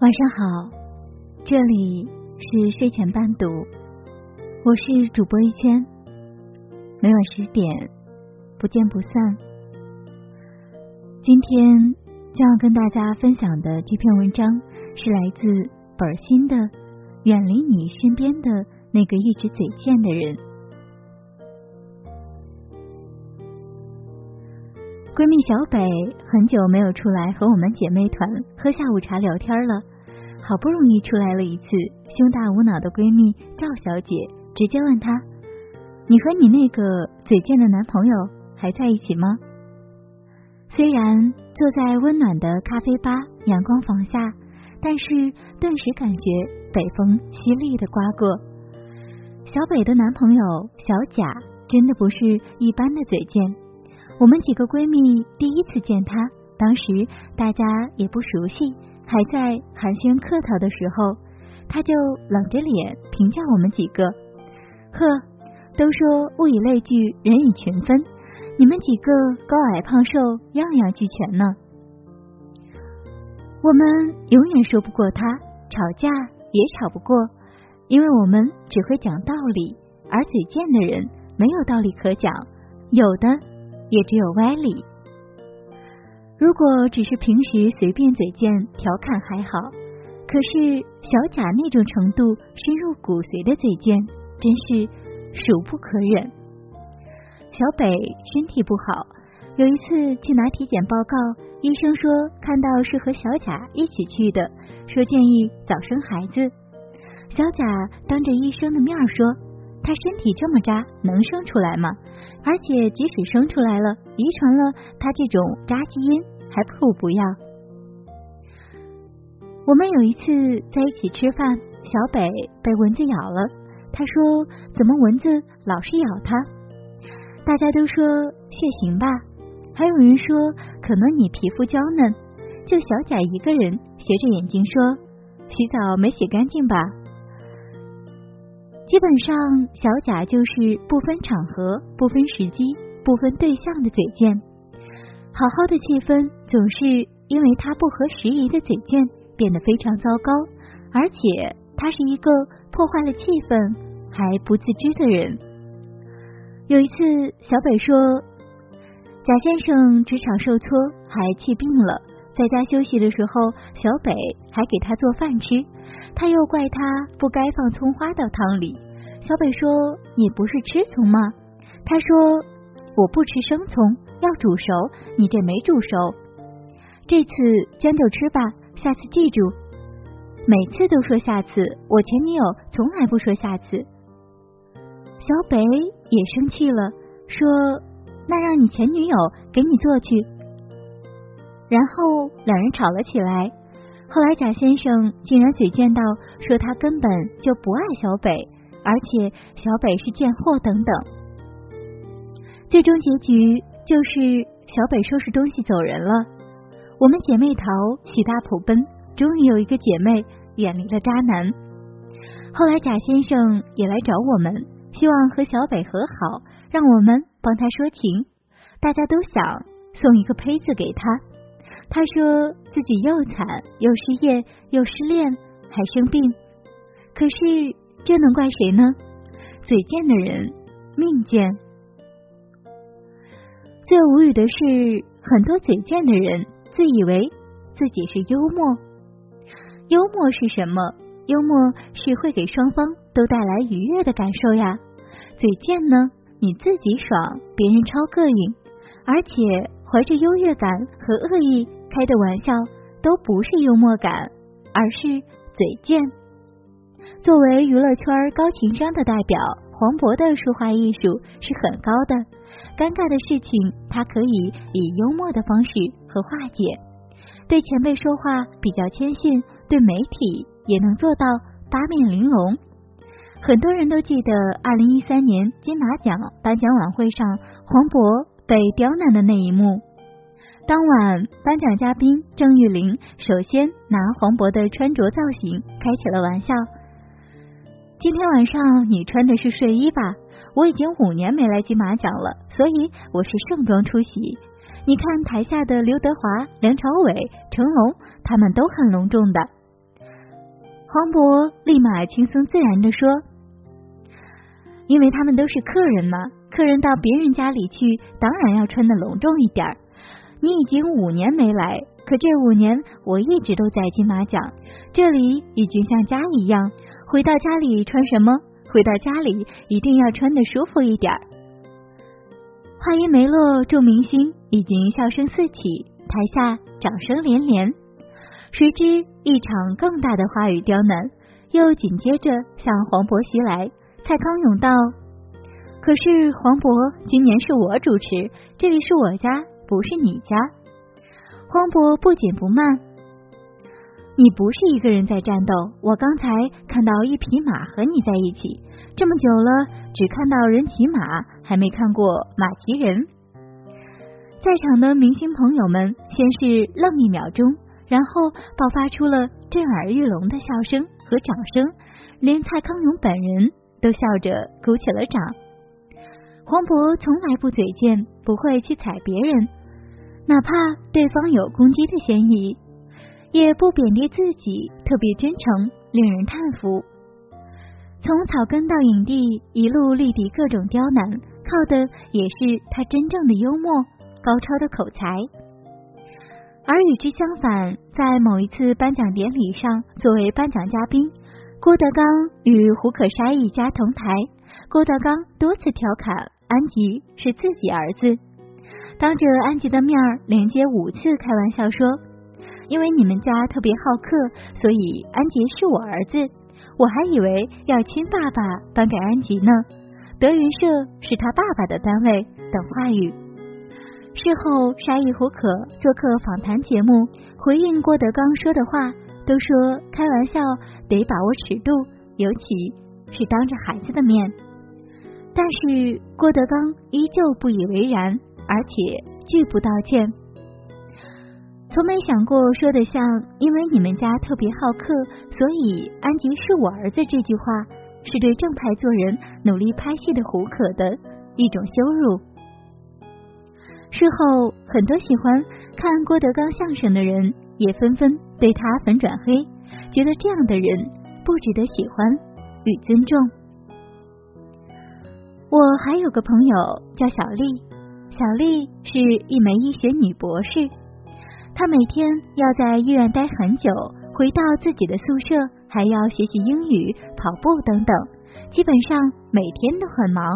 晚上好，这里是睡前伴读，我是主播一千，每晚十点不见不散。今天将要跟大家分享的这篇文章是来自本心的《远离你身边的那个一直嘴贱的人》。闺蜜小北很久没有出来和我们姐妹团喝下午茶聊天了，好不容易出来了一次，胸大无脑的闺蜜赵小姐直接问她：“你和你那个嘴贱的男朋友还在一起吗？”虽然坐在温暖的咖啡吧阳光房下，但是顿时感觉北风犀利的刮过。小北的男朋友小贾真的不是一般的嘴贱。我们几个闺蜜第一次见他，当时大家也不熟悉，还在寒暄客套的时候，他就冷着脸评价我们几个：“呵，都说物以类聚，人以群分，你们几个高矮胖瘦样样俱全呢。”我们永远说不过他，吵架也吵不过，因为我们只会讲道理，而嘴贱的人没有道理可讲，有的。也只有歪理。如果只是平时随便嘴贱调侃还好，可是小贾那种程度深入骨髓的嘴贱，真是数不可忍。小北身体不好，有一次去拿体检报告，医生说看到是和小贾一起去的，说建议早生孩子。小贾当着医生的面说，他身体这么渣，能生出来吗？而且，即使生出来了，遗传了他这种渣基因，还不如不要。我们有一次在一起吃饭，小北被蚊子咬了，他说：“怎么蚊子老是咬他？”大家都说血型吧，还有人说可能你皮肤娇嫩。就小贾一个人斜着眼睛说：“洗澡没洗干净吧？”基本上，小贾就是不分场合、不分时机、不分对象的嘴贱。好好的气氛总是因为他不合时宜的嘴贱变得非常糟糕，而且他是一个破坏了气氛还不自知的人。有一次，小北说贾先生职场受挫，还气病了，在家休息的时候，小北还给他做饭吃。他又怪他不该放葱花到汤里。小北说：“你不是吃葱吗？”他说：“我不吃生葱，要煮熟。你这没煮熟。这次将就吃吧，下次记住。每次都说下次，我前女友从来不说下次。”小北也生气了，说：“那让你前女友给你做去。”然后两人吵了起来。后来贾先生竟然嘴贱到说他根本就不爱小北，而且小北是贱货等等。最终结局就是小北收拾东西走人了。我们姐妹淘喜大普奔，终于有一个姐妹远离了渣男。后来贾先生也来找我们，希望和小北和好，让我们帮他说情。大家都想送一个胚子给他。他说自己又惨又失业又失恋还生病，可是这能怪谁呢？嘴贱的人命贱。最无语的是，很多嘴贱的人自以为自己是幽默。幽默是什么？幽默是会给双方都带来愉悦的感受呀。嘴贱呢？你自己爽，别人超膈应，而且怀着优越感和恶意。开的玩笑都不是幽默感，而是嘴贱。作为娱乐圈高情商的代表，黄渤的说话艺术是很高的。尴尬的事情，他可以以幽默的方式和化解。对前辈说话比较谦逊，对媒体也能做到八面玲珑。很多人都记得二零一三年金马奖颁奖晚会上，黄渤被刁难的那一幕。当晚，颁奖嘉宾郑裕玲首先拿黄渤的穿着造型开起了玩笑。今天晚上你穿的是睡衣吧？我已经五年没来金马奖了，所以我是盛装出席。你看台下的刘德华、梁朝伟、成龙，他们都很隆重的。黄渤立马轻松自然的说：“因为他们都是客人嘛，客人到别人家里去，当然要穿的隆重一点儿。你已经五年没来，可这五年我一直都在金马奖，这里已经像家一样。回到家里穿什么？回到家里一定要穿的舒服一点。”话音没落，众明星已经笑声四起，台下掌声连连。谁知一场更大的话语刁难又紧接着向黄渤袭来。蔡康永道：“可是黄渤，今年是我主持，这里是我家，不是你家。”黄渤不紧不慢：“你不是一个人在战斗，我刚才看到一匹马和你在一起，这么久了，只看到人骑马，还没看过马骑人。”在场的明星朋友们先是愣一秒钟。然后爆发出了震耳欲聋的笑声和掌声，连蔡康永本人都笑着鼓起了掌。黄渤从来不嘴贱，不会去踩别人，哪怕对方有攻击的嫌疑，也不贬低自己，特别真诚，令人叹服。从草根到影帝，一路力敌各种刁难，靠的也是他真正的幽默、高超的口才。而与之相反，在某一次颁奖典礼上，作为颁奖嘉宾，郭德纲与胡可筛一家同台。郭德纲多次调侃安吉是自己儿子，当着安吉的面儿连接五次开玩笑说：“因为你们家特别好客，所以安吉是我儿子。我还以为要亲爸爸颁给安吉呢。德云社是他爸爸的单位。”等话语。事后，沙溢、胡可做客访谈节目，回应郭德纲说的话，都说开玩笑得把握尺度，尤其是当着孩子的面。但是郭德纲依旧不以为然，而且拒不道歉。从没想过说的像“因为你们家特别好客，所以安吉是我儿子”这句话，是对正派做人、努力拍戏的胡可的一种羞辱。事后，很多喜欢看郭德纲相声的人也纷纷对他粉转黑，觉得这样的人不值得喜欢与尊重。我还有个朋友叫小丽，小丽是一枚医学女博士，她每天要在医院待很久，回到自己的宿舍还要学习英语、跑步等等，基本上每天都很忙。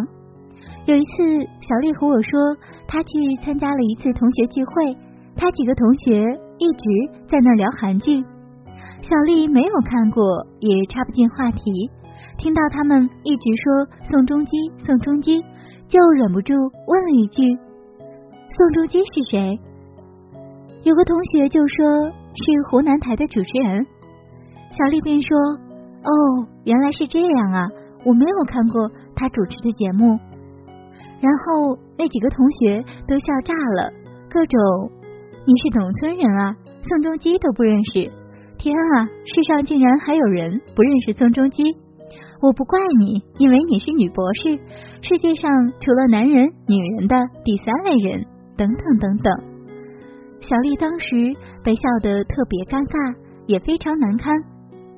有一次，小丽和我说。她去参加了一次同学聚会，她几个同学一直在那聊韩剧，小丽没有看过，也插不进话题。听到他们一直说宋仲基，宋仲基，就忍不住问了一句：“宋仲基是谁？”有个同学就说是湖南台的主持人，小丽便说：“哦，原来是这样啊，我没有看过他主持的节目。”然后那几个同学都笑炸了，各种你是农村人啊，宋仲基都不认识，天啊，世上竟然还有人不认识宋仲基！我不怪你，因为你是女博士，世界上除了男人、女人的第三类人，等等等等。小丽当时被笑得特别尴尬，也非常难堪，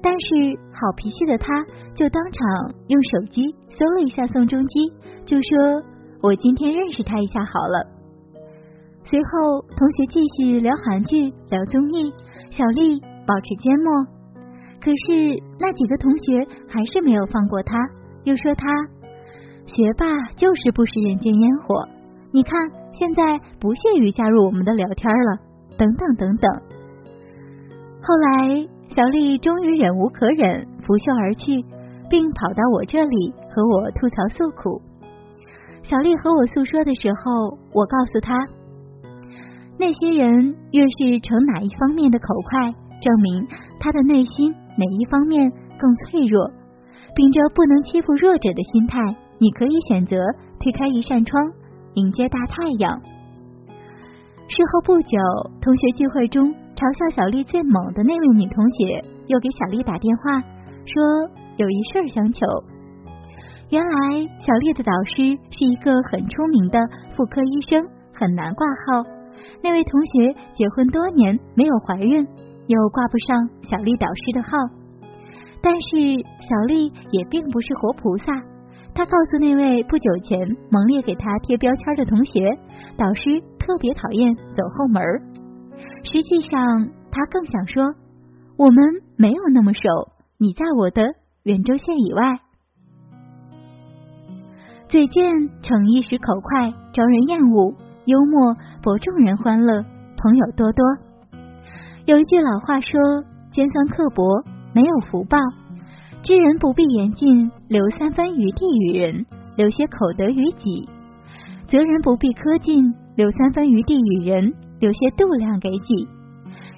但是好脾气的她就当场用手机搜了一下宋仲基，就说。我今天认识他一下好了。随后，同学继续聊韩剧、聊综艺，小丽保持缄默。可是那几个同学还是没有放过他，又说他学霸就是不食人间烟火。你看，现在不屑于加入我们的聊天了，等等等等。后来，小丽终于忍无可忍，拂袖而去，并跑到我这里和我吐槽诉苦。小丽和我诉说的时候，我告诉她，那些人越是逞哪一方面的口快，证明他的内心哪一方面更脆弱。秉着不能欺负弱者的心态，你可以选择推开一扇窗，迎接大太阳。事后不久，同学聚会中嘲笑小丽最猛的那位女同学，又给小丽打电话说有一事相求。原来小丽的导师是一个很出名的妇科医生，很难挂号。那位同学结婚多年没有怀孕，又挂不上小丽导师的号。但是小丽也并不是活菩萨，他告诉那位不久前猛烈给他贴标签的同学，导师特别讨厌走后门。实际上，他更想说，我们没有那么熟，你在我的远州县以外。嘴贱逞一时口快，招人厌恶；幽默博众人欢乐，朋友多多。有一句老话说：“尖酸刻薄，没有福报。知人不必言尽，留三分余地与人，留些口德于己；责人不必苛尽，留三分余地与人，留些度量给己。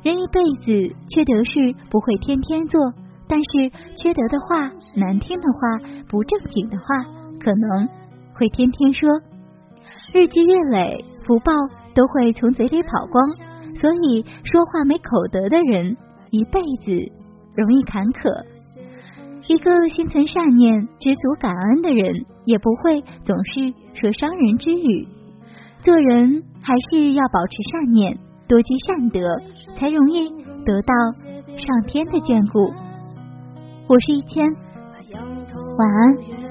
人一辈子缺德事不会天天做，但是缺德的话、难听的话、不正经的话，可能。”会天天说，日积月累，福报都会从嘴里跑光。所以说话没口德的人，一辈子容易坎坷。一个心存善念、知足感恩的人，也不会总是说伤人之语。做人还是要保持善念，多积善德，才容易得到上天的眷顾。我是一千，晚安。